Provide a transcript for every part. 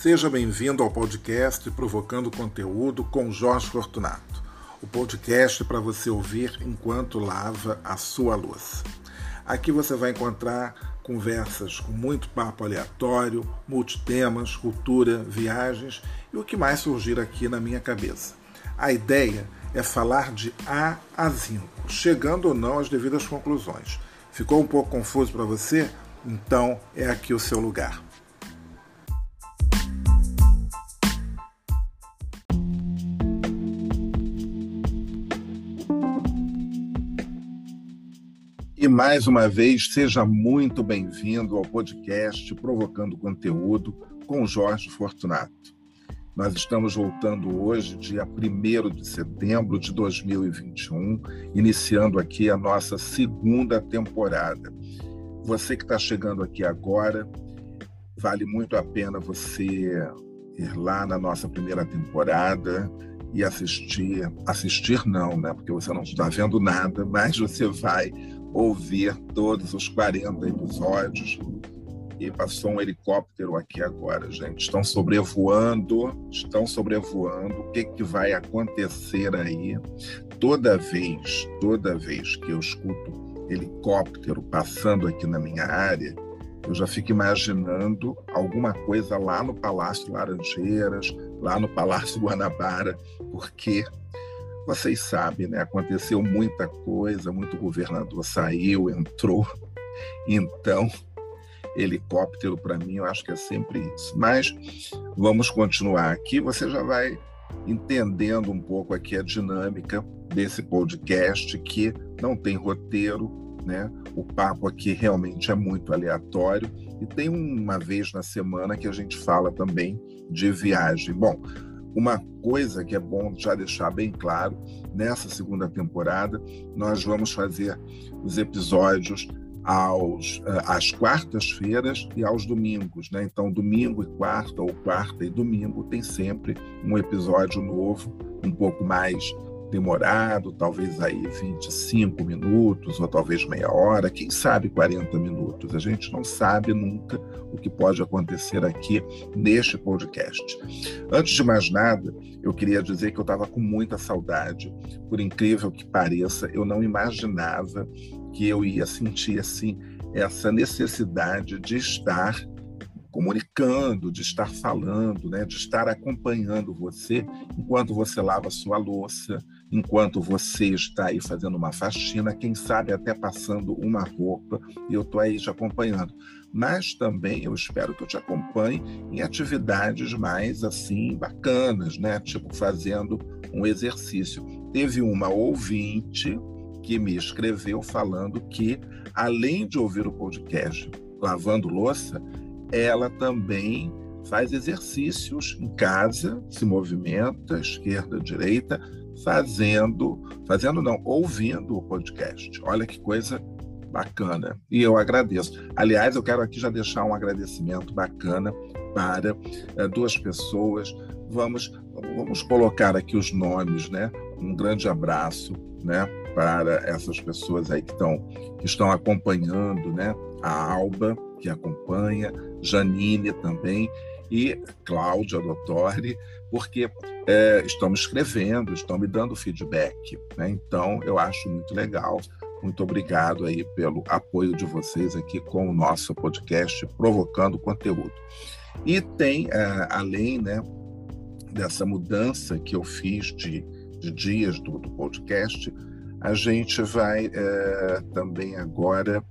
Seja bem-vindo ao podcast Provocando Conteúdo com Jorge Fortunato. O podcast para você ouvir enquanto lava a sua louça. Aqui você vai encontrar conversas com muito papo aleatório, multitemas, cultura, viagens e o que mais surgir aqui na minha cabeça. A ideia é falar de A a Zinco, chegando ou não às devidas conclusões. Ficou um pouco confuso para você? Então é aqui o seu lugar. Mais uma vez, seja muito bem-vindo ao podcast Provocando Conteúdo com Jorge Fortunato. Nós estamos voltando hoje, dia 1 de setembro de 2021, iniciando aqui a nossa segunda temporada. Você que está chegando aqui agora, vale muito a pena você ir lá na nossa primeira temporada e assistir. Assistir não, né? Porque você não está vendo nada, mas você vai ouvir todos os 40 episódios. E passou um helicóptero aqui agora, gente. Estão sobrevoando, estão sobrevoando. O que, que vai acontecer aí? Toda vez, toda vez que eu escuto helicóptero passando aqui na minha área, eu já fico imaginando alguma coisa lá no Palácio Laranjeiras, lá no Palácio Guanabara, porque vocês sabem, né? Aconteceu muita coisa, muito governador saiu, entrou. Então, helicóptero para mim, eu acho que é sempre isso. Mas vamos continuar aqui. Você já vai entendendo um pouco aqui a dinâmica desse podcast que não tem roteiro, né? O papo aqui realmente é muito aleatório e tem uma vez na semana que a gente fala também de viagem. Bom, uma coisa que é bom já deixar bem claro, nessa segunda temporada, nós vamos fazer os episódios aos, eh, às quartas-feiras e aos domingos. Né? Então, domingo e quarta, ou quarta e domingo, tem sempre um episódio novo, um pouco mais demorado, talvez aí 25 minutos ou talvez meia hora, quem sabe 40 minutos. A gente não sabe nunca o que pode acontecer aqui neste podcast. Antes de mais nada, eu queria dizer que eu estava com muita saudade, por incrível que pareça, eu não imaginava que eu ia sentir assim essa necessidade de estar comunicando, de estar falando, né, de estar acompanhando você enquanto você lava sua louça, enquanto você está aí fazendo uma faxina, quem sabe até passando uma roupa, e eu estou aí te acompanhando. Mas também eu espero que eu te acompanhe em atividades mais assim bacanas, né? Tipo fazendo um exercício. Teve uma ouvinte que me escreveu falando que, além de ouvir o podcast lavando louça, ela também faz exercícios em casa, se movimenta, esquerda, direita, fazendo, fazendo não, ouvindo o podcast. Olha que coisa bacana. E eu agradeço. Aliás, eu quero aqui já deixar um agradecimento bacana para é, duas pessoas. Vamos, vamos colocar aqui os nomes, né? Um grande abraço, né? Para essas pessoas aí que estão, que estão acompanhando, né? A Alba, que acompanha, Janine também, e Cláudia Dottori, porque é, estão me escrevendo, estão me dando feedback. Né? Então, eu acho muito legal. Muito obrigado aí pelo apoio de vocês aqui com o nosso podcast Provocando Conteúdo. E tem, é, além né, dessa mudança que eu fiz de, de dias do, do, podcast, a gente vai é, também agora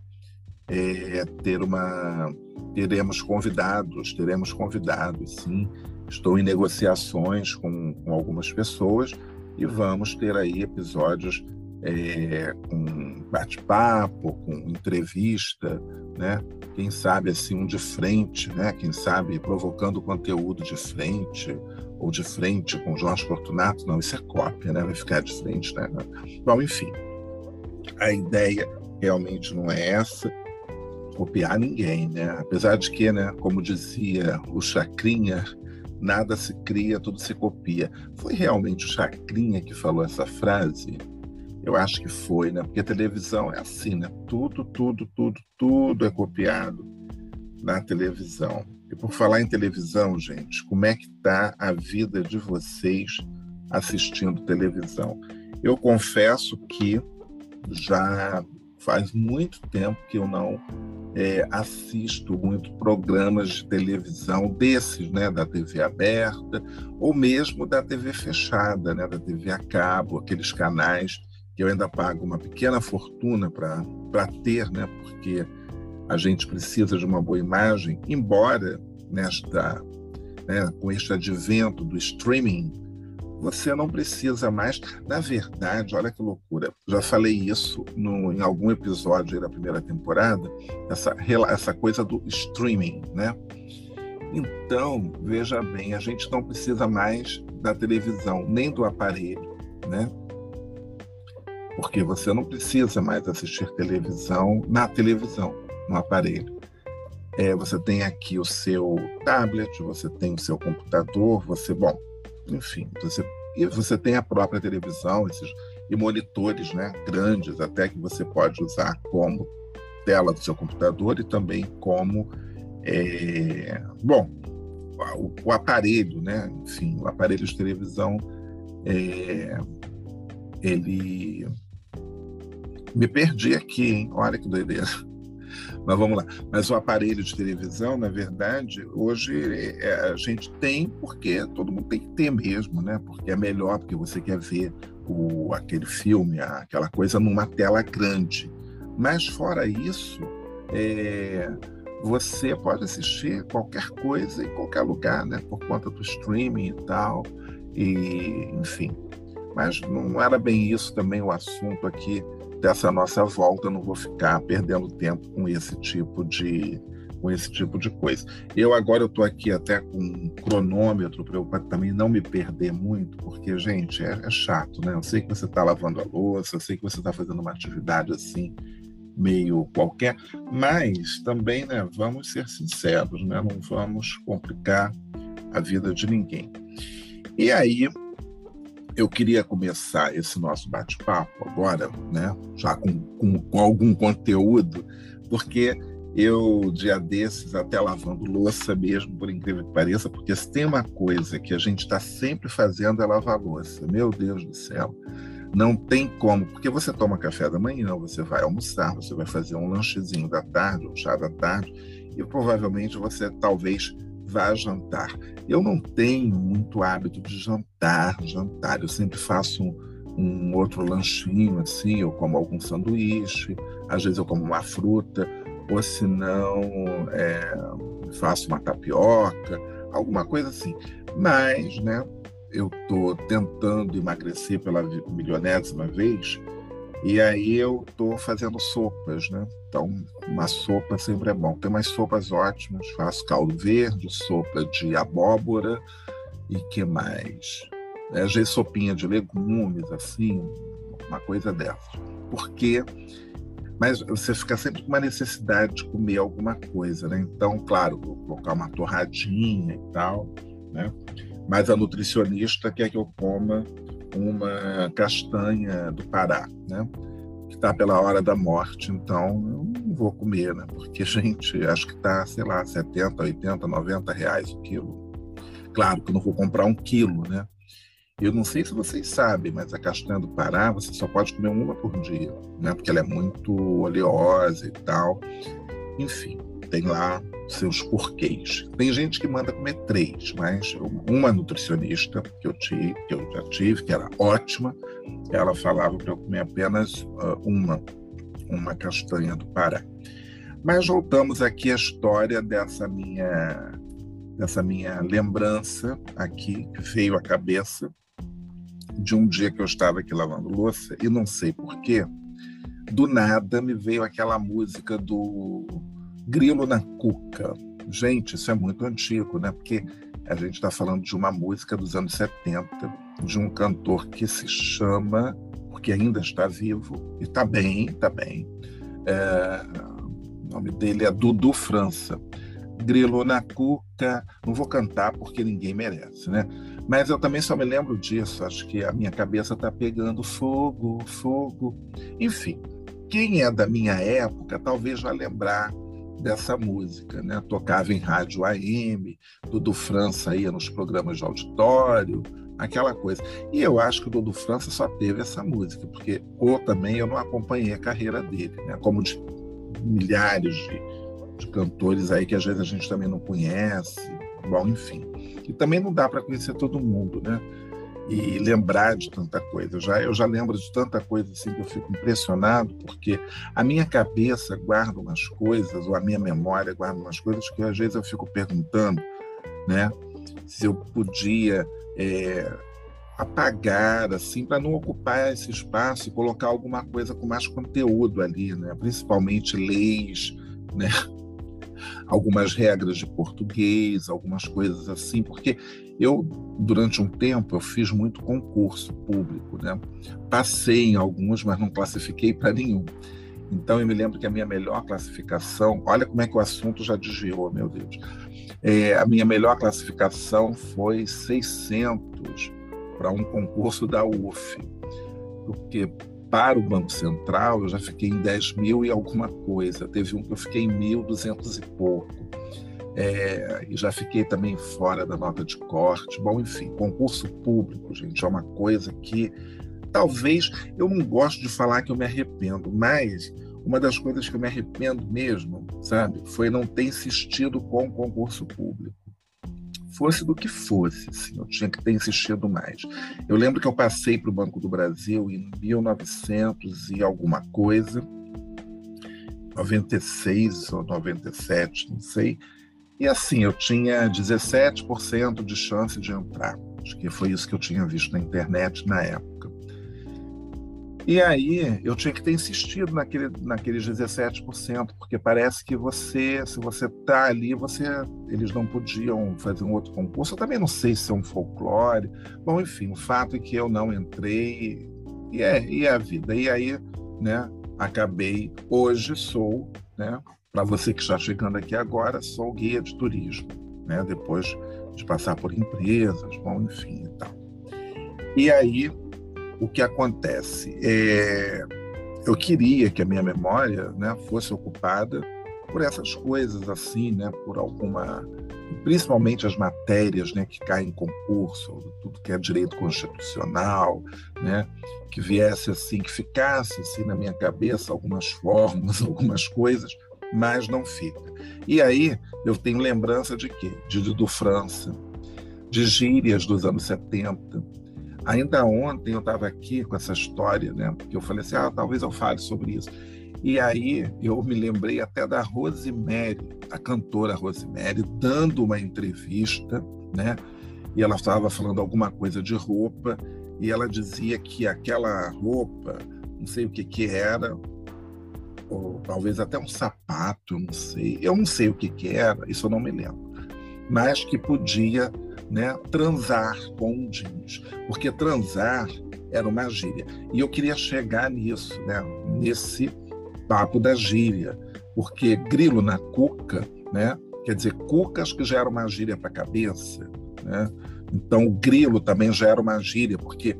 é, ter uma teremos convidados, teremos convidados, sim. Estou em negociações com, com algumas pessoas e vamos ter aí episódios é, com bate-papo, com entrevista, né? Quem sabe assim um de frente, né? Quem sabe provocando conteúdo de frente ou de frente com Jorge Fortunato, não, isso é cópia, né? Vai ficar de frente, né? Bom, enfim, a ideia realmente não é essa copiar ninguém, né? Apesar de que, né, como dizia o Chacrinha, nada se cria, tudo se copia. Foi realmente o Chacrinha que falou essa frase? Eu acho que foi, né? Porque a televisão é assim, né? Tudo, tudo, tudo, tudo é copiado na televisão. E por falar em televisão, gente, como é que está a vida de vocês assistindo televisão? Eu confesso que já faz muito tempo que eu não é, assisto muito programas de televisão desses, né, da TV aberta ou mesmo da TV fechada, né, da TV a cabo, aqueles canais que eu ainda pago uma pequena fortuna para ter, né, porque a gente precisa de uma boa imagem, embora nesta, né, com este advento do streaming, você não precisa mais. Na verdade, olha que loucura. Já falei isso no, em algum episódio da primeira temporada, essa, essa coisa do streaming, né? Então, veja bem, a gente não precisa mais da televisão, nem do aparelho, né? Porque você não precisa mais assistir televisão na televisão, no aparelho. É, você tem aqui o seu tablet, você tem o seu computador, você, bom, enfim, você, e você tem a própria televisão, esses e monitores, né, grandes, até que você pode usar como tela do seu computador e também como, é, bom, o, o, aparelho, né, enfim, o aparelho de televisão, é, ele me perdi aqui, hein? Olha que doideira. Mas vamos lá. Mas o aparelho de televisão, na verdade, hoje é, a gente tem porque todo mundo tem que ter mesmo, né? Porque é melhor, porque você quer ver o, aquele filme, aquela coisa numa tela grande. Mas fora isso, é, você pode assistir qualquer coisa em qualquer lugar, né? Por conta do streaming e tal. E, enfim. Mas não era bem isso também o assunto aqui dessa nossa volta, não vou ficar perdendo tempo com esse tipo de com esse tipo de coisa. Eu agora estou aqui até com um cronômetro para também não me perder muito, porque gente é, é chato, né? Eu sei que você está lavando a louça, eu sei que você está fazendo uma atividade assim meio qualquer, mas também, né? Vamos ser sinceros, né? Não vamos complicar a vida de ninguém. E aí eu queria começar esse nosso bate-papo agora, né, já com, com, com, algum conteúdo, porque eu, dia desses, até lavando louça mesmo, por incrível que pareça, porque se tem uma coisa que a gente está sempre fazendo é lavar louça. Meu Deus do céu. Não tem como, porque você toma café da manhã, você vai almoçar, você vai fazer um lanchezinho da tarde, um chá da tarde, e provavelmente você talvez vá jantar. Eu não tenho muito hábito de jantar, jantar. Eu sempre faço um, um outro lanchinho, assim, eu como algum sanduíche, às vezes eu como uma fruta, ou se não, é, faço uma tapioca, alguma coisa assim. Mas, né, eu estou tentando emagrecer pela milionésima vez, e aí eu estou fazendo sopas, né? Então, uma sopa sempre é bom. Tem umas sopas ótimas, faço caldo verde, sopa de abóbora e que mais? É, às vezes sopinha de legumes, assim, uma coisa dessa. Porque mas você fica sempre com uma necessidade de comer alguma coisa, né? Então, claro, vou colocar uma torradinha e tal, né? Mas a nutricionista quer que eu coma uma castanha do Pará, né? Que está pela hora da morte, então eu não vou comer, né? Porque, gente, acho que está, sei lá, 70, 80, 90 reais o quilo. Claro que eu não vou comprar um quilo, né? Eu não sei se vocês sabem, mas a castanha do Pará você só pode comer uma por dia, né? Porque ela é muito oleosa e tal. Enfim, tem lá seus porquês. Tem gente que manda comer três, mas uma nutricionista que eu, tive, que eu já tive, que era ótima, ela falava para eu comer apenas uh, uma, uma castanha do Pará. Mas voltamos aqui à história dessa minha, dessa minha lembrança aqui, que veio à cabeça, de um dia que eu estava aqui lavando louça, e não sei porquê, do nada me veio aquela música do Grilo na Cuca. Gente, isso é muito antigo, né? Porque a gente está falando de uma música dos anos 70, de um cantor que se chama, porque ainda está vivo, e está bem, está bem. É, o nome dele é Dudu França. Grilo na Cuca, não vou cantar porque ninguém merece, né? Mas eu também só me lembro disso, acho que a minha cabeça está pegando fogo, fogo. Enfim, quem é da minha época talvez vai lembrar dessa música, né? Tocava em rádio AM, Dudu França ia nos programas de auditório, aquela coisa. E eu acho que o Dudu França só teve essa música, porque ou também eu não acompanhei a carreira dele, né? Como de milhares de, de cantores aí que às vezes a gente também não conhece, bom, enfim. E também não dá para conhecer todo mundo, né? E lembrar de tanta coisa. Eu já, eu já lembro de tanta coisa assim que eu fico impressionado, porque a minha cabeça guarda umas coisas, ou a minha memória guarda umas coisas que às vezes eu fico perguntando, né? Se eu podia é, apagar, assim, para não ocupar esse espaço e colocar alguma coisa com mais conteúdo ali, né? Principalmente leis, né? Algumas regras de português, algumas coisas assim, porque eu, durante um tempo, eu fiz muito concurso público, né? Passei em alguns, mas não classifiquei para nenhum. Então, eu me lembro que a minha melhor classificação, olha como é que o assunto já desviou, meu Deus. É, a minha melhor classificação foi 600 para um concurso da UF, porque para o Banco Central, eu já fiquei em 10 mil e alguma coisa. Teve um que eu fiquei em 1.200 e pouco. É, e já fiquei também fora da nota de corte. Bom, enfim, concurso público, gente, é uma coisa que talvez eu não gosto de falar que eu me arrependo, mas uma das coisas que eu me arrependo mesmo, sabe, foi não ter insistido com o concurso público fosse do que fosse, assim, eu tinha que ter insistido mais. Eu lembro que eu passei para o Banco do Brasil em 1900 e alguma coisa, 96 ou 97, não sei, e assim, eu tinha 17% de chance de entrar. Acho que foi isso que eu tinha visto na internet na época. E aí eu tinha que ter insistido naquele, naqueles 17%, porque parece que você, se você está ali, você, eles não podiam fazer um outro concurso. Eu também não sei se é um folclore. Bom, enfim, o fato é que eu não entrei e é, e é a vida. E aí, né, acabei, hoje sou, né, para você que está chegando aqui agora, sou guia de turismo, né, depois de passar por empresas, bom, enfim e tal. E aí o que acontece? É, eu queria que a minha memória né, fosse ocupada por essas coisas assim, né, por alguma, principalmente as matérias, né, que caem em concurso, tudo que é direito constitucional, né, que viesse assim, que ficasse assim na minha cabeça algumas formas, algumas coisas, mas não fica. E aí eu tenho lembrança de quê? De Dudu França, de gírias dos anos 70, Ainda ontem eu estava aqui com essa história, né? Porque eu falei assim, ah, talvez eu fale sobre isso. E aí eu me lembrei até da Rosemary, a cantora Rosemary, dando uma entrevista, né? E ela estava falando alguma coisa de roupa e ela dizia que aquela roupa, não sei o que que era, ou talvez até um sapato, não sei, eu não sei o que que era, isso eu não me lembro, mas que podia né, transar com jeans, porque transar era uma gíria. E eu queria chegar nisso, né, nesse papo da gíria, porque grilo na cuca, né, quer dizer, cucas que já era uma gíria para a cabeça, né? Então o grilo também já era uma gíria, porque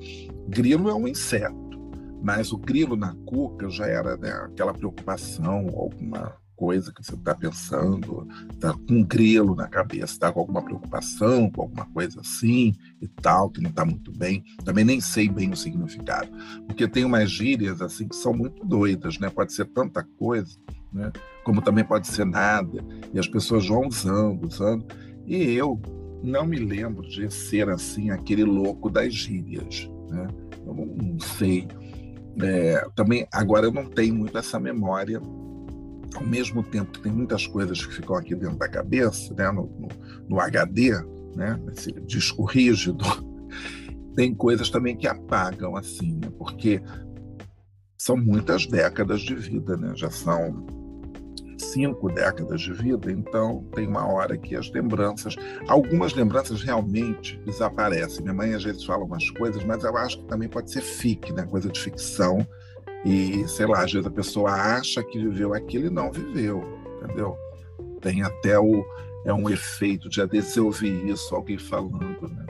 grilo é um inseto, mas o grilo na cuca já era né, aquela preocupação, alguma coisa que você está pensando, está com um grilo na cabeça, está com alguma preocupação, com alguma coisa assim e tal, que não está muito bem. Também nem sei bem o significado, porque tem umas gírias assim que são muito doidas, né? Pode ser tanta coisa, né? Como também pode ser nada, e as pessoas vão usando, usando. E eu não me lembro de ser assim aquele louco das gírias, né? Eu não sei. É, também agora eu não tenho muito essa memória ao mesmo tempo que tem muitas coisas que ficam aqui dentro da cabeça, né, no, no, no HD, né, nesse disco rígido, tem coisas também que apagam, assim, né, porque são muitas décadas de vida, né, já são cinco décadas de vida, então tem uma hora que as lembranças, algumas lembranças realmente desaparecem. Minha mãe às vezes fala umas coisas, mas eu acho que também pode ser fic, né, coisa de ficção, e, sei lá, às vezes a pessoa acha que viveu aquilo e não viveu, entendeu? Tem até o. É um efeito de às vezes eu ouvir isso, alguém falando, né?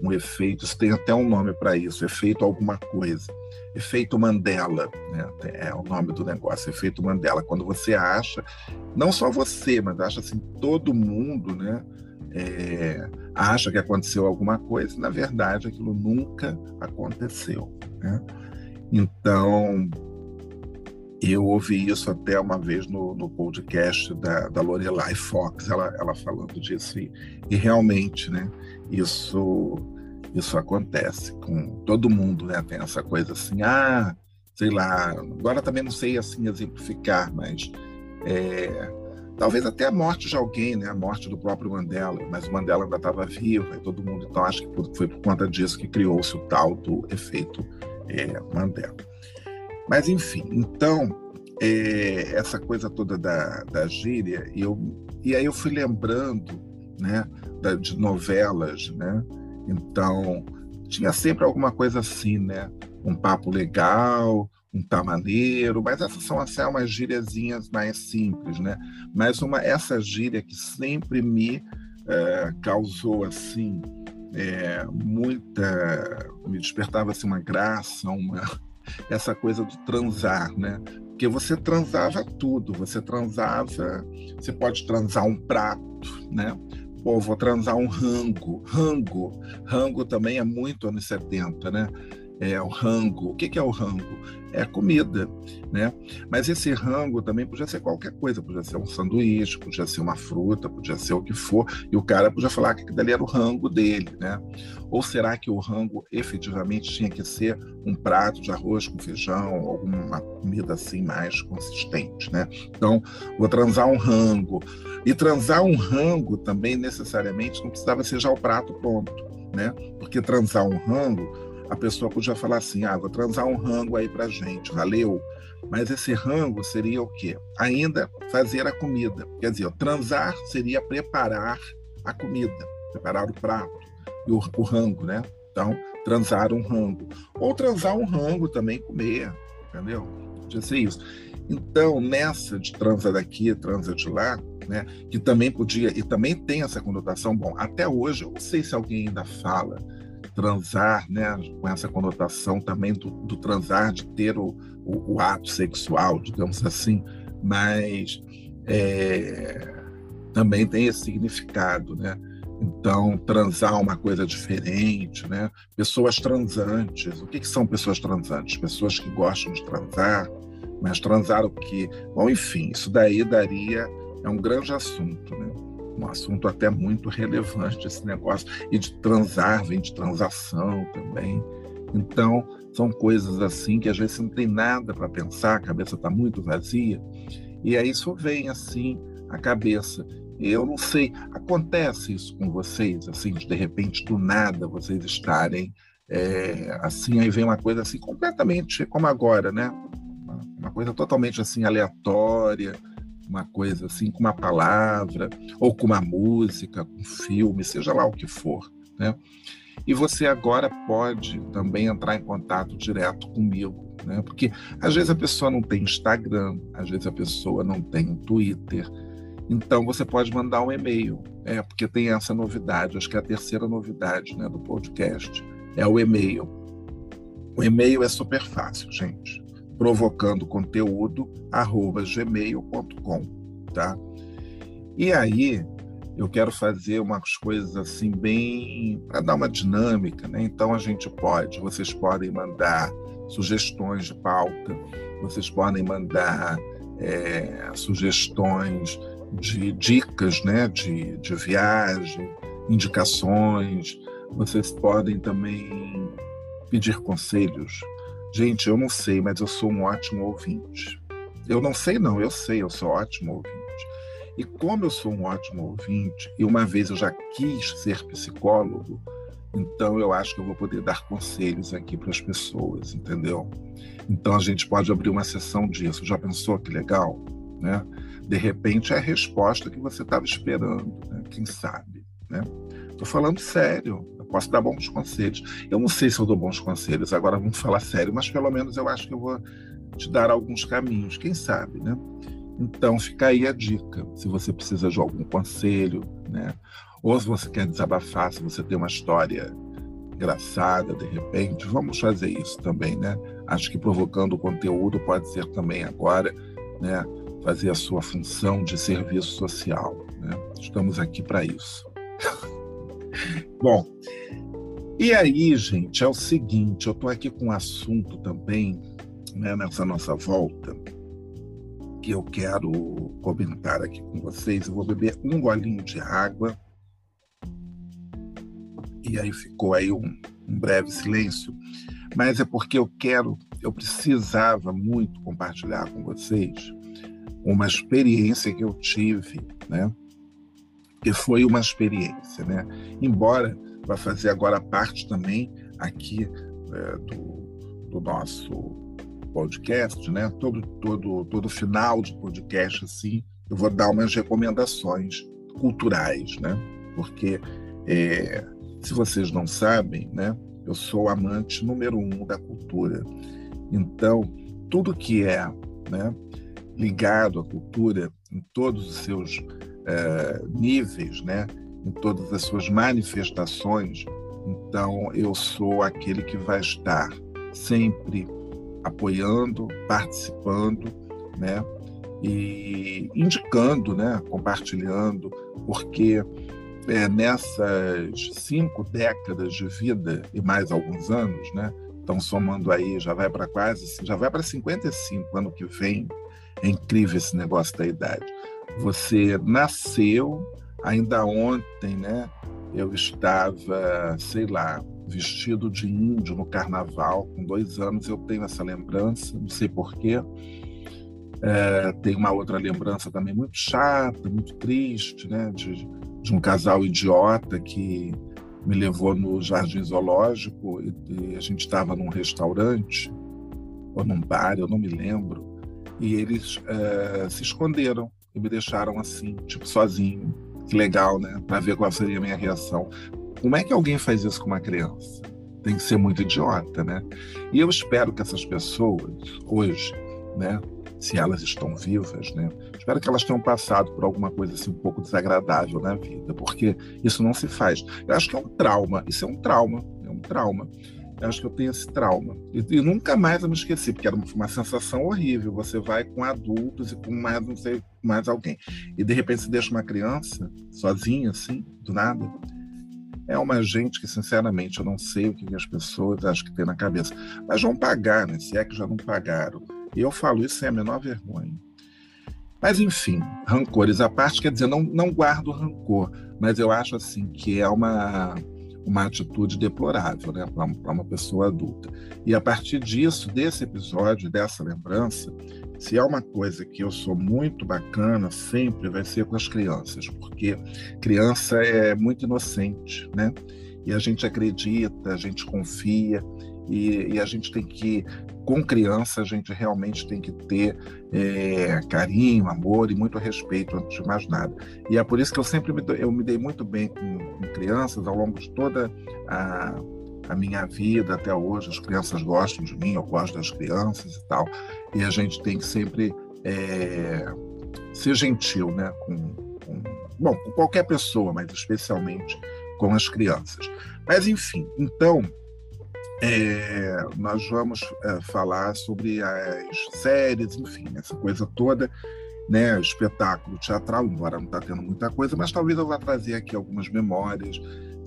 um efeito, isso tem até um nome para isso, efeito alguma coisa. Efeito Mandela, né? é o nome do negócio, efeito Mandela. Quando você acha, não só você, mas acha assim, todo mundo, né? É, acha que aconteceu alguma coisa, na verdade aquilo nunca aconteceu. Né? Então, eu ouvi isso até uma vez no, no podcast da, da Lorelai Fox, ela, ela falando disso, e, e realmente, né, isso, isso acontece com todo mundo, né, tem essa coisa assim, ah, sei lá, agora também não sei assim exemplificar, mas é, talvez até a morte de alguém, né, a morte do próprio Mandela, mas o Mandela ainda estava vivo, e todo mundo, então acho que foi por conta disso que criou-se o tal do efeito é, Mandela. Mas, enfim, então, é, essa coisa toda da, da gíria, e, eu, e aí eu fui lembrando né, da, de novelas, né? Então, tinha sempre alguma coisa assim, né? Um papo legal, um tá maneiro, mas essas são assim, umas gíriazinhas mais simples, né? Mas uma, essa gíria que sempre me é, causou, assim, é, muita... me despertava, assim, uma graça, uma essa coisa do transar, né? Porque você transava tudo, você transava, você pode transar um prato, né? Pô, vou transar um rango, rango, rango também é muito anos 70, né? É o rango. O que é o rango? É comida, né? Mas esse rango também podia ser qualquer coisa, podia ser um sanduíche, podia ser uma fruta, podia ser o que for, e o cara podia falar que dali era o rango dele, né? Ou será que o rango efetivamente tinha que ser um prato de arroz com feijão, alguma comida assim mais consistente, né? Então, vou transar um rango. E transar um rango também necessariamente não precisava ser já o prato pronto, né? Porque transar um rango a pessoa podia falar assim: ah, vou transar um rango aí pra gente, valeu. Mas esse rango seria o quê? Ainda fazer a comida. Quer dizer, transar seria preparar a comida, preparar o prato e o, o rango, né? Então, transar um rango. Ou transar um rango também, comer, entendeu? Podia ser isso. Então, nessa de transa daqui, transa de lá, né, que também podia, e também tem essa conotação, bom, até hoje, eu não sei se alguém ainda fala, transar, né, com essa conotação também do, do transar, de ter o, o, o, ato sexual, digamos assim, mas é, também tem esse significado, né? Então, transar é uma coisa diferente, né? Pessoas transantes. O que, que são pessoas transantes? Pessoas que gostam de transar, mas transar o quê? Bom, enfim, isso daí daria é um grande assunto, né? Um assunto até muito relevante esse negócio. E de transar, vem de transação também. Então, são coisas assim que às vezes não tem nada para pensar, a cabeça está muito vazia. E aí isso vem assim à cabeça. Eu não sei, acontece isso com vocês, assim, de, de repente, do nada, vocês estarem é, assim, aí vem uma coisa assim completamente como agora, né? Uma, uma coisa totalmente assim aleatória, uma coisa assim, com uma palavra, ou com uma música, com um filme, seja lá o que for. Né? E você agora pode também entrar em contato direto comigo, né? porque às vezes a pessoa não tem Instagram, às vezes a pessoa não tem Twitter, então você pode mandar um e-mail, é, porque tem essa novidade, acho que é a terceira novidade né, do podcast, é o e-mail. O e-mail é super fácil, gente provocando conteúdo arroba gmail.com, tá? E aí eu quero fazer umas coisas assim bem para dar uma dinâmica, né? Então a gente pode, vocês podem mandar sugestões de pauta, vocês podem mandar é, sugestões de dicas, né? De, de viagem, indicações. Vocês podem também pedir conselhos Gente, eu não sei, mas eu sou um ótimo ouvinte. Eu não sei, não, eu sei, eu sou ótimo ouvinte. E como eu sou um ótimo ouvinte, e uma vez eu já quis ser psicólogo, então eu acho que eu vou poder dar conselhos aqui para as pessoas, entendeu? Então a gente pode abrir uma sessão disso. Já pensou que legal? Né? De repente é a resposta que você estava esperando, né? quem sabe? Né? Tô falando sério posso dar bons conselhos. Eu não sei se eu dou bons conselhos, agora vamos falar sério, mas pelo menos eu acho que eu vou te dar alguns caminhos, quem sabe, né? Então fica aí a dica, se você precisa de algum conselho, né? Ou se você quer desabafar, se você tem uma história engraçada, de repente, vamos fazer isso também, né? Acho que provocando o conteúdo pode ser também agora, né? Fazer a sua função de serviço social, né? Estamos aqui para isso. Bom, e aí, gente, é o seguinte, eu estou aqui com um assunto também, né, nessa nossa volta, que eu quero comentar aqui com vocês. Eu vou beber um golinho de água. E aí ficou aí um, um breve silêncio. Mas é porque eu quero, eu precisava muito compartilhar com vocês uma experiência que eu tive, né? Que foi uma experiência, né? Embora vai fazer agora parte também aqui é, do, do nosso podcast, né? Todo, todo, todo final de podcast, assim, eu vou dar umas recomendações culturais, né? Porque, é, se vocês não sabem, né? Eu sou amante número um da cultura. Então, tudo que é né, ligado à cultura, em todos os seus é, níveis, né? em todas as suas manifestações, então eu sou aquele que vai estar sempre apoiando, participando, né? E indicando, né? Compartilhando, porque é, nessas cinco décadas de vida e mais alguns anos, né? Então somando aí já vai para quase, já vai para 55 ano que vem. É incrível esse negócio da idade. Você nasceu Ainda ontem, né, eu estava, sei lá, vestido de índio no carnaval, com dois anos eu tenho essa lembrança, não sei porquê. É, tem uma outra lembrança também muito chata, muito triste, né, de, de um casal idiota que me levou no Jardim Zoológico e, e a gente estava num restaurante ou num bar, eu não me lembro, e eles é, se esconderam e me deixaram assim, tipo, sozinho que legal, né? Para ver qual seria a minha reação. Como é que alguém faz isso com uma criança? Tem que ser muito idiota, né? E eu espero que essas pessoas, hoje, né? Se elas estão vivas, né? Espero que elas tenham passado por alguma coisa assim um pouco desagradável na vida, porque isso não se faz. Eu acho que é um trauma. Isso é um trauma. É um trauma. Eu acho que eu tenho esse trauma. E, e, nunca mais eu me esqueci, porque era uma sensação horrível. Você vai com adultos e com mais não sei, mais alguém. E de repente você deixa uma criança sozinha, assim, do nada. É uma gente que, sinceramente, eu não sei o que as pessoas acham que tem na cabeça. Mas vão pagar, né? Se é que já não pagaram. E eu falo isso sem a menor vergonha. Mas, enfim, rancores à parte, quer dizer, não, não guardo rancor, mas eu acho assim que é uma uma atitude deplorável né, para uma pessoa adulta. E a partir disso, desse episódio, dessa lembrança, se há uma coisa que eu sou muito bacana, sempre vai ser com as crianças, porque criança é muito inocente, né? E a gente acredita, a gente confia, e, e, a gente tem que, com criança, a gente realmente tem que ter é, carinho, amor e muito respeito antes de mais nada. E é por isso que eu sempre me, eu me dei muito bem com, com crianças ao longo de toda a, a minha vida até hoje. As crianças gostam de mim, eu gosto das crianças e tal. E a gente tem que sempre é, ser gentil, né? Com, com, bom, com qualquer pessoa, mas especialmente com as crianças. Mas enfim, então é, nós vamos é, falar sobre as séries, enfim, essa coisa toda, né? Espetáculo teatral, embora não está tendo muita coisa, mas talvez eu vá trazer aqui algumas memórias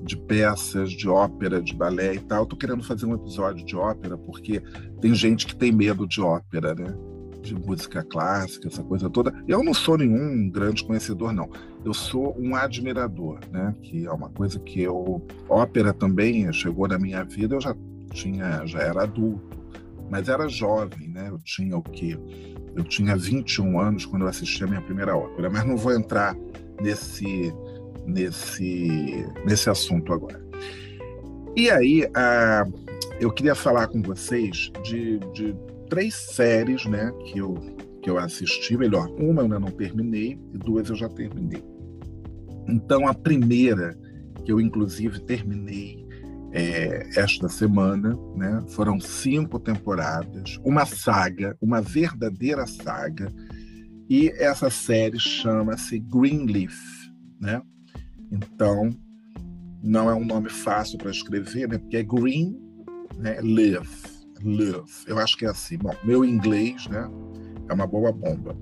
de peças, de ópera, de balé e tal. Estou querendo fazer um episódio de ópera porque tem gente que tem medo de ópera, né? De música clássica, essa coisa toda. Eu não sou nenhum grande conhecedor, não. Eu sou um admirador, né? Que é uma coisa que eu. Ópera também chegou na minha vida, eu já tinha, já era adulto, mas era jovem, né? Eu tinha o quê? Eu tinha 21 anos quando eu assisti a minha primeira ópera, mas não vou entrar nesse nesse nesse assunto agora. E aí, a, eu queria falar com vocês de, de três séries, né, que eu que eu assisti, melhor, uma eu ainda não terminei e duas eu já terminei. Então, a primeira que eu inclusive terminei é, esta semana. Né? Foram cinco temporadas, uma saga, uma verdadeira saga. E essa série chama-se Greenleaf. Né? Então, não é um nome fácil para escrever, né? Porque é Green, né? Live, Live. Eu acho que é assim. Bom, meu inglês, né? É uma boa bomba.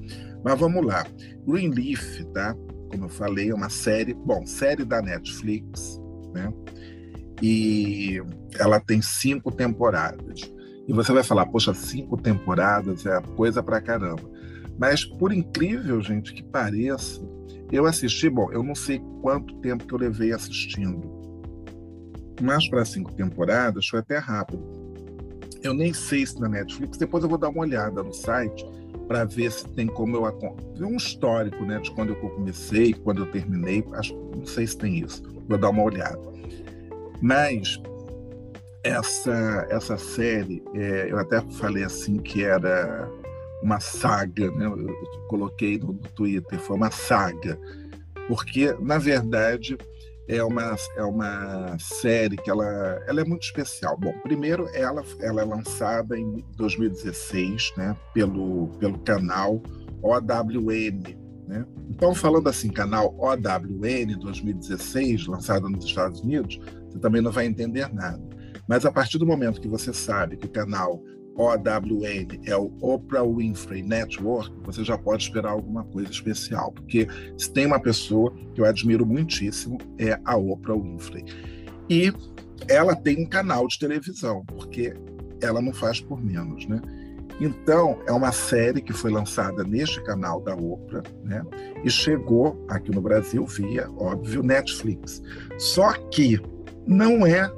Mas vamos lá. Greenleaf, tá? Como eu falei, é uma série, bom, série da Netflix, né? E ela tem cinco temporadas. E você vai falar, poxa, cinco temporadas é coisa pra caramba. Mas por incrível, gente, que pareça, eu assisti, bom, eu não sei quanto tempo que eu levei assistindo, mas para cinco temporadas foi até rápido. Eu nem sei se na Netflix, depois eu vou dar uma olhada no site para ver se tem como eu ver um histórico, né, de quando eu comecei, quando eu terminei. Acho, não sei se tem isso. Vou dar uma olhada. Mas essa essa série, é, eu até falei assim que era uma saga, né? eu coloquei no, Twitter, foi uma saga, porque, na verdade, é uma, é uma série que ela, ela é muito especial. Bom, primeiro, ela, ela é lançada em 2016 né? pelo, pelo canal OWN. Né? Então, falando assim, canal OWN 2016, lançado nos Estados Unidos, você também não vai entender nada. Mas a partir do momento que você sabe que o canal OWN é o Oprah Winfrey Network, você já pode esperar alguma coisa especial, porque se tem uma pessoa que eu admiro muitíssimo é a Oprah Winfrey. E ela tem um canal de televisão, porque ela não faz por menos, né? Então, é uma série que foi lançada neste canal da Oprah, né? E chegou aqui no Brasil via, óbvio, Netflix. Só que não é,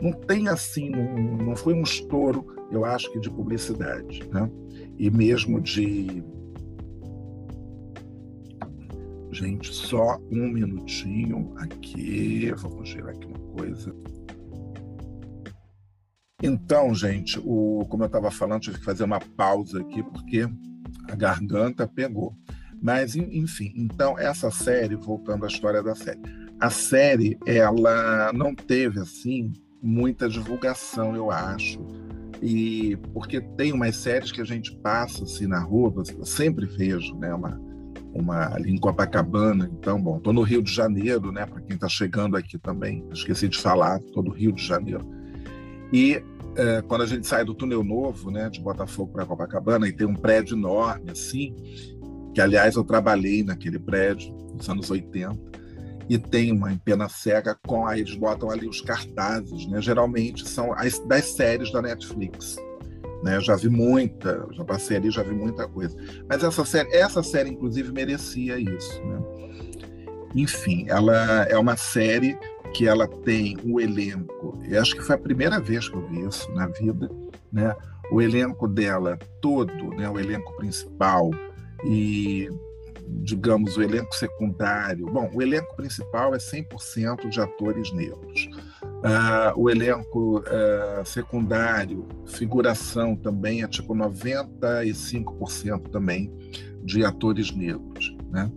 não tem assim, não, não foi um estouro eu acho que de publicidade, né? E mesmo de Gente, só um minutinho aqui. Vamos girar aqui uma coisa. Então, gente, o, como eu estava falando, tive que fazer uma pausa aqui porque a garganta pegou. Mas, enfim, então, essa série, voltando à história da série, a série, ela não teve, assim, muita divulgação, eu acho e porque tem umas séries que a gente passa assim na rua, eu sempre vejo, né, uma uma ali em Copacabana, então, bom, estou no Rio de Janeiro, né, para quem está chegando aqui também, esqueci de falar, estou no Rio de Janeiro. E é, quando a gente sai do túnel novo, né, de Botafogo para Copacabana, e tem um prédio enorme assim, que aliás eu trabalhei naquele prédio nos anos 80, e tem uma em pena cega com aí eles botam ali os cartazes, né? Geralmente são as das séries da Netflix. Né? Já vi muita, já passei ali, já vi muita coisa. Mas essa série, essa série inclusive merecia isso, né? Enfim, ela é uma série que ela tem o um elenco. Eu acho que foi a primeira vez que eu vi isso na vida, né? O elenco dela todo, né? O elenco principal e digamos, o elenco secundário. Bom, o elenco principal é 100% de atores negros. Uh, o elenco uh, secundário, figuração também é tipo 95% também de atores negros, né?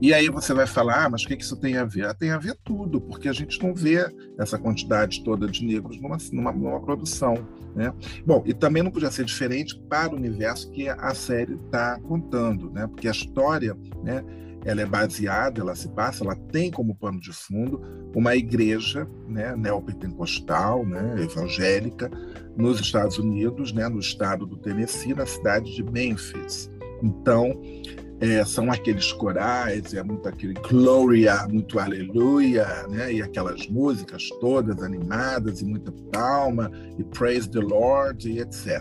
E aí você vai falar, ah, mas o que isso tem a ver? Ah, tem a ver tudo, porque a gente não vê essa quantidade toda de negros numa, numa, numa produção. Né? Bom, e também não podia ser diferente para o universo que a série está contando, né? porque a história né, ela é baseada, ela se passa, ela tem como pano de fundo uma igreja né, neopentecostal, né, evangélica, nos Estados Unidos, né, no estado do Tennessee, na cidade de Memphis. Então, é, são aqueles corais, é muito aquele Gloria, muito Aleluia, né? e aquelas músicas todas animadas e muita palma, e Praise the Lord, e etc.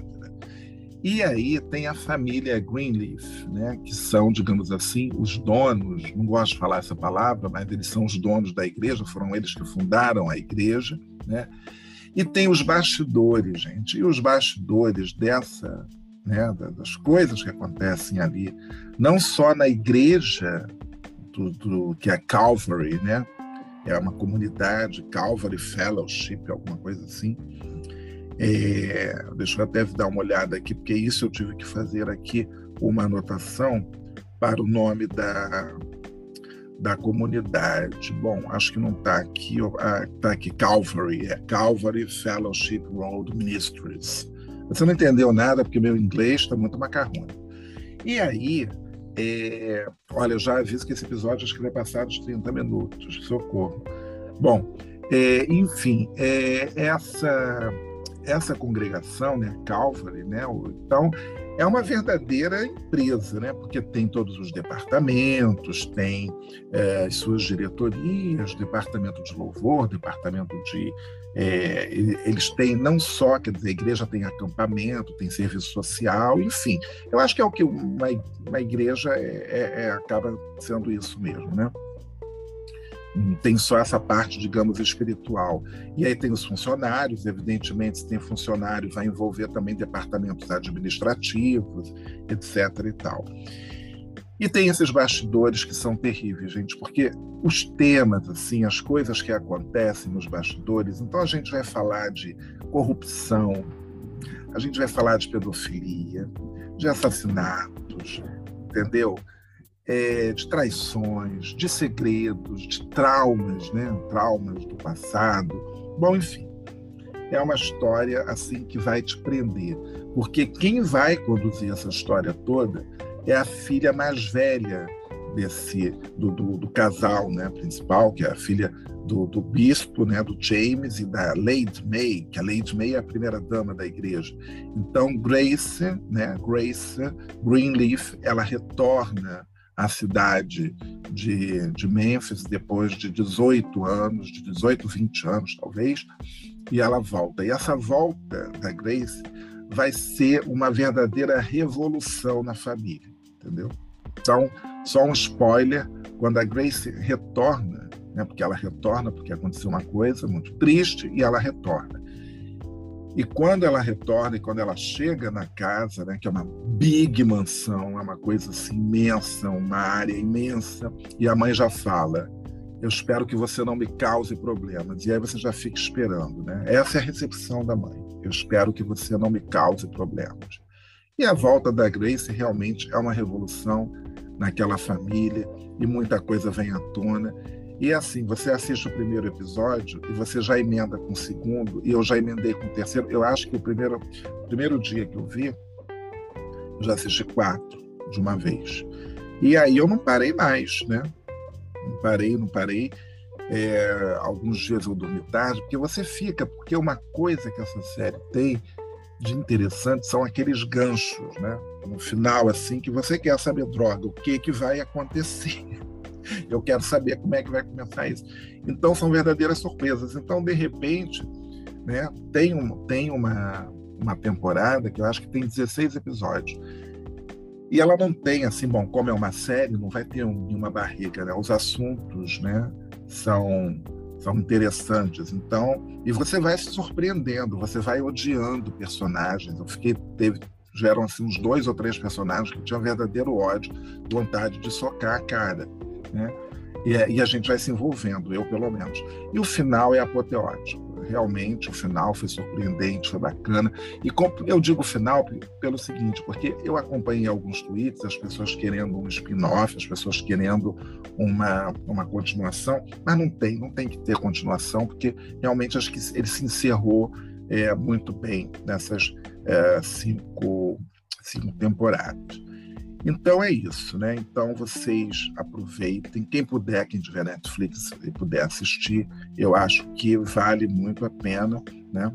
E aí tem a família Greenleaf, né? que são, digamos assim, os donos, não gosto de falar essa palavra, mas eles são os donos da igreja, foram eles que fundaram a igreja. Né? E tem os bastidores, gente, e os bastidores dessa né, das coisas que acontecem ali, não só na igreja do, do, que é Calvary, né, é uma comunidade Calvary Fellowship, alguma coisa assim. É, deixa eu até dar uma olhada aqui, porque isso eu tive que fazer aqui uma anotação para o nome da, da comunidade. Bom, acho que não está aqui, está ah, aqui Calvary, é Calvary Fellowship Road Ministries. Você não entendeu nada porque meu inglês está muito macarrão. E aí, é... olha, eu já aviso que esse episódio acho que vai passar dos 30 minutos, socorro. Bom, é, enfim, é, essa essa congregação, né, Calvary, né, então é uma verdadeira empresa, né? porque tem todos os departamentos, tem é, as suas diretorias, departamento de louvor, departamento de. É, eles têm não só, quer dizer, a igreja tem acampamento, tem serviço social, enfim. Eu acho que é o que uma, uma igreja é, é, é acaba sendo isso mesmo, né? Tem só essa parte, digamos, espiritual. E aí tem os funcionários, evidentemente, se tem funcionário, vai envolver também departamentos administrativos, etc. e tal. E tem esses bastidores que são terríveis, gente, porque os temas, assim, as coisas que acontecem nos bastidores, então a gente vai falar de corrupção, a gente vai falar de pedofilia, de assassinatos, entendeu? É, de traições, de segredos, de traumas, né? traumas do passado. Bom, enfim, é uma história assim que vai te prender, porque quem vai conduzir essa história toda é a filha mais velha desse do, do, do casal né, principal, que é a filha do, do, bispo, né, do James e da Lady May, que a Lady May é a primeira dama da igreja. Então Grace, né, Grace Greenleaf, ela retorna a cidade de, de Memphis depois de 18 anos, de 18, 20 anos talvez, e ela volta. E essa volta da Grace vai ser uma verdadeira revolução na família, entendeu? Então, só um spoiler, quando a Grace retorna, né, porque ela retorna porque aconteceu uma coisa muito triste e ela retorna. E quando ela retorna e quando ela chega na casa, né, que é uma big mansão, é uma coisa assim imensa, uma área imensa, e a mãe já fala: Eu espero que você não me cause problemas. E aí você já fica esperando, né? Essa é a recepção da mãe. Eu espero que você não me cause problemas. E a volta da Grace realmente é uma revolução naquela família e muita coisa vem à tona. E assim, você assiste o primeiro episódio e você já emenda com o segundo, e eu já emendei com o terceiro. Eu acho que o primeiro, primeiro dia que eu vi, eu já assisti quatro de uma vez. E aí eu não parei mais, né? Não parei, não parei. É, alguns dias eu dormi tarde, porque você fica, porque uma coisa que essa série tem de interessante são aqueles ganchos, né? No final, assim, que você quer saber, droga, o que que vai acontecer? Eu quero saber como é que vai começar isso. Então, são verdadeiras surpresas. Então, de repente, né, tem, um, tem uma, uma temporada que eu acho que tem 16 episódios. E ela não tem, assim, bom, como é uma série, não vai ter nenhuma barriga, né? Os assuntos, né, são são interessantes. Então, e você vai se surpreendendo, você vai odiando personagens. Eu fiquei teve geram assim uns dois ou três personagens que tinham verdadeiro ódio, vontade de socar a cara né? E, é, e, a gente vai se envolvendo, eu pelo menos. E o final é apoteótico. Realmente, o final foi surpreendente, foi bacana. E eu digo final pelo seguinte, porque eu acompanhei alguns tweets, as pessoas querendo um spin-off, as pessoas querendo uma, uma continuação, mas não tem, não tem que ter continuação, porque realmente acho que ele se encerrou é, muito bem nessas é, cinco, cinco temporadas. Então é isso, né? Então vocês aproveitem. Quem puder, quem tiver Netflix e puder assistir, eu acho que vale muito a pena, né?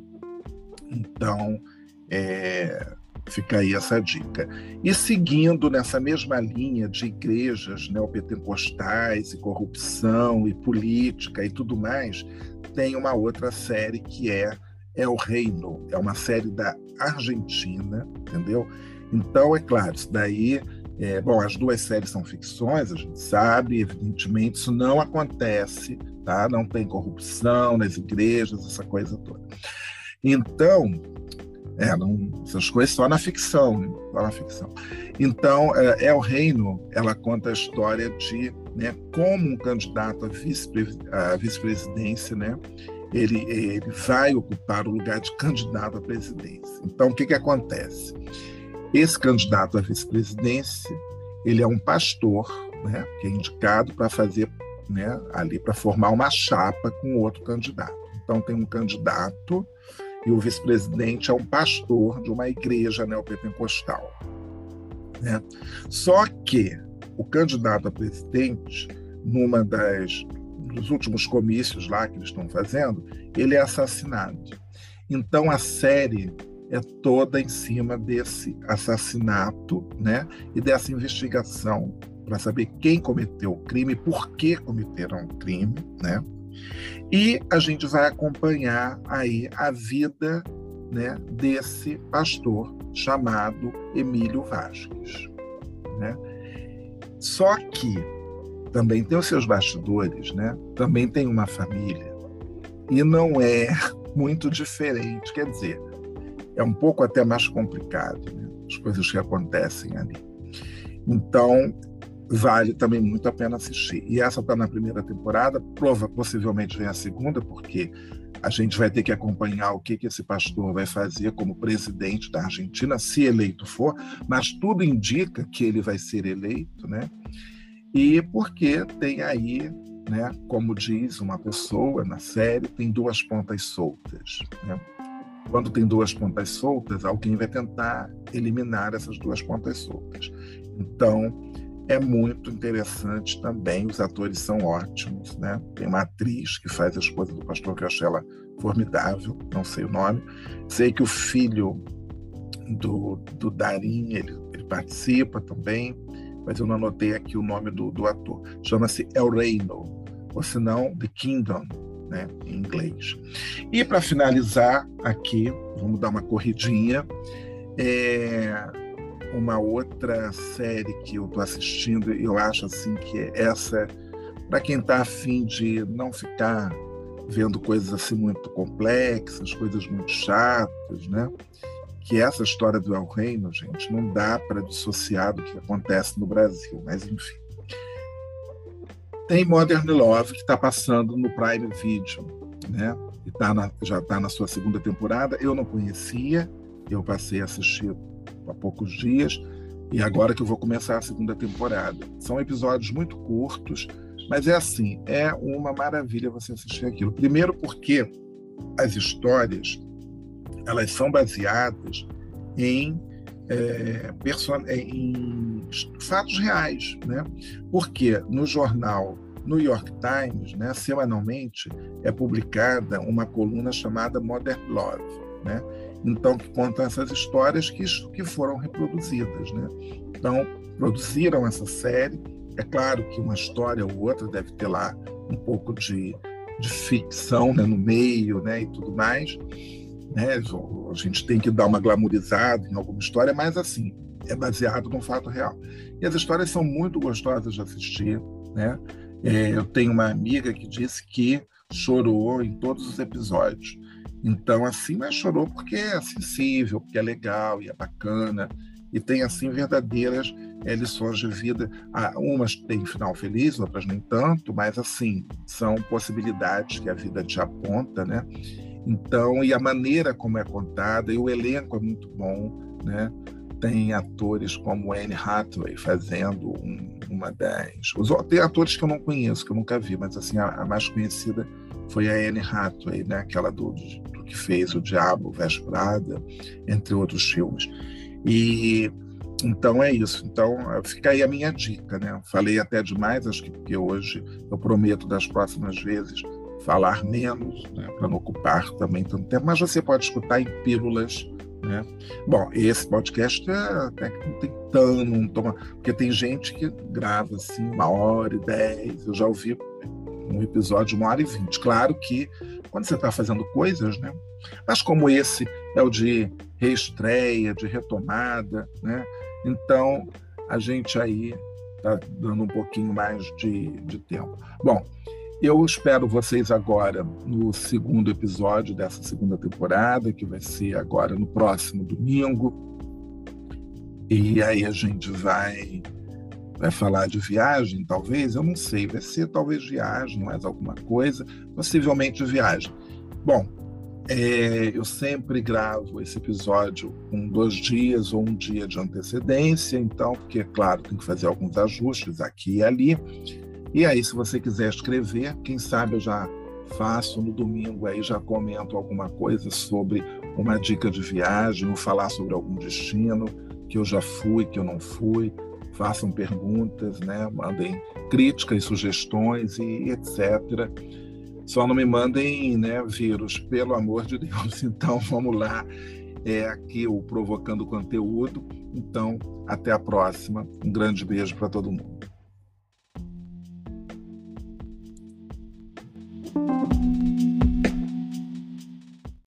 Então é, fica aí essa dica. E seguindo nessa mesma linha de igrejas neopentecostais e corrupção e política e tudo mais, tem uma outra série que é É o Reino. É uma série da Argentina, entendeu? Então, é claro, isso daí é, bom, as duas séries são ficções, a gente sabe, evidentemente, isso não acontece, tá? Não tem corrupção nas igrejas, essa coisa toda. Então, é, não, essas coisas só na ficção, né? só na ficção. Então, é, o Reino, ela conta a história de né, como um candidato à vice-presidência, né, ele, ele vai ocupar o lugar de candidato à presidência. Então, o que, que acontece? Esse candidato à vice-presidência, ele é um pastor, né, que é indicado para fazer, né, ali para formar uma chapa com outro candidato. Então tem um candidato e o vice-presidente é um pastor de uma igreja neopentecostal. Né? Só que o candidato a presidente, numa das dos últimos comícios lá que eles estão fazendo, ele é assassinado. Então a série é toda em cima desse assassinato, né? E dessa investigação para saber quem cometeu o crime, por que cometeram o crime, né? E a gente vai acompanhar aí a vida, né, desse pastor chamado Emílio Vasques, né? Só que também tem os seus bastidores, né? Também tem uma família e não é muito diferente, quer dizer, é um pouco até mais complicado, né? as coisas que acontecem ali. Então, vale também muito a pena assistir. E essa está na primeira temporada, prova, possivelmente vem a segunda, porque a gente vai ter que acompanhar o que, que esse pastor vai fazer como presidente da Argentina, se eleito for, mas tudo indica que ele vai ser eleito, né? E porque tem aí, né, como diz uma pessoa na série, tem duas pontas soltas. Né? Quando tem duas pontas soltas, alguém vai tentar eliminar essas duas pontas soltas. Então, é muito interessante também. Os atores são ótimos, né? Tem uma atriz que faz a esposa do pastor que eu achei ela formidável, não sei o nome. Sei que o filho do, do Darim, ele, ele participa também, mas eu não anotei aqui o nome do, do ator. Chama-se El Reino, ou se não, The Kingdom, né, em inglês. E para finalizar aqui, vamos dar uma corridinha. É uma outra série que eu estou assistindo, eu acho assim que essa, para quem está afim de não ficar vendo coisas assim muito complexas, coisas muito chatas, né? Que essa história do El Reino, gente, não dá para dissociar do que acontece no Brasil, mas enfim. Tem Modern Love, que está passando no Prime Video, né? E tá na, já está na sua segunda temporada. Eu não conhecia, eu passei a assistir há poucos dias, e agora que eu vou começar a segunda temporada. São episódios muito curtos, mas é assim, é uma maravilha você assistir aquilo. Primeiro porque as histórias elas são baseadas em é, é, em fatos reais, né? Porque no jornal New York Times, né, semanalmente é publicada uma coluna chamada Modern Love, né? Então que conta essas histórias que, que foram reproduzidas, né? Então produziram essa série. É claro que uma história ou outra deve ter lá um pouco de, de ficção né, no meio, né, e tudo mais né? A gente tem que dar uma glamourizada em alguma história, mas assim, é baseado num fato real. E as histórias são muito gostosas de assistir, né? É, eu tenho uma amiga que disse que chorou em todos os episódios. Então, assim, mas chorou porque é sensível, porque é legal e é bacana e tem assim verdadeiras é, lições de vida. Ah, umas têm final feliz, outras nem tanto, mas assim são possibilidades que a vida te aponta, né? Então, e a maneira como é contada, e o elenco é muito bom, né? Tem atores como Anne Hathaway fazendo um, uma das. Tem atores que eu não conheço, que eu nunca vi, mas assim, a, a mais conhecida foi a Anne Hathaway, né? Aquela do, do que fez O Diabo Veste entre outros filmes. E então é isso. Então fica aí a minha dica, né? Falei até demais, acho que porque hoje eu prometo das próximas vezes falar menos, né, para não ocupar também tanto tempo, mas você pode escutar em pílulas. Né? Bom, esse podcast é, até que não tem tanto, não toma, porque tem gente que grava assim uma hora e dez, eu já ouvi um episódio uma hora e vinte. Claro que quando você está fazendo coisas, né? Mas como esse é o de reestreia, de retomada, né? Então a gente aí está dando um pouquinho mais de, de tempo. Bom, eu espero vocês agora no segundo episódio dessa segunda temporada, que vai ser agora no próximo domingo. E aí a gente vai vai falar de viagem, talvez, eu não sei, vai ser talvez viagem, mais alguma coisa, possivelmente viagem. Bom, é, eu sempre gravo esse episódio com dois dias ou um dia de antecedência, então, porque, claro, tem que fazer alguns ajustes aqui e ali. E aí, se você quiser escrever, quem sabe eu já faço no domingo aí, já comento alguma coisa sobre uma dica de viagem, ou falar sobre algum destino que eu já fui, que eu não fui, façam perguntas, né? mandem críticas, sugestões e etc. Só não me mandem né, vírus, pelo amor de Deus. Então vamos lá. É aqui o Provocando Conteúdo. Então, até a próxima. Um grande beijo para todo mundo. thank you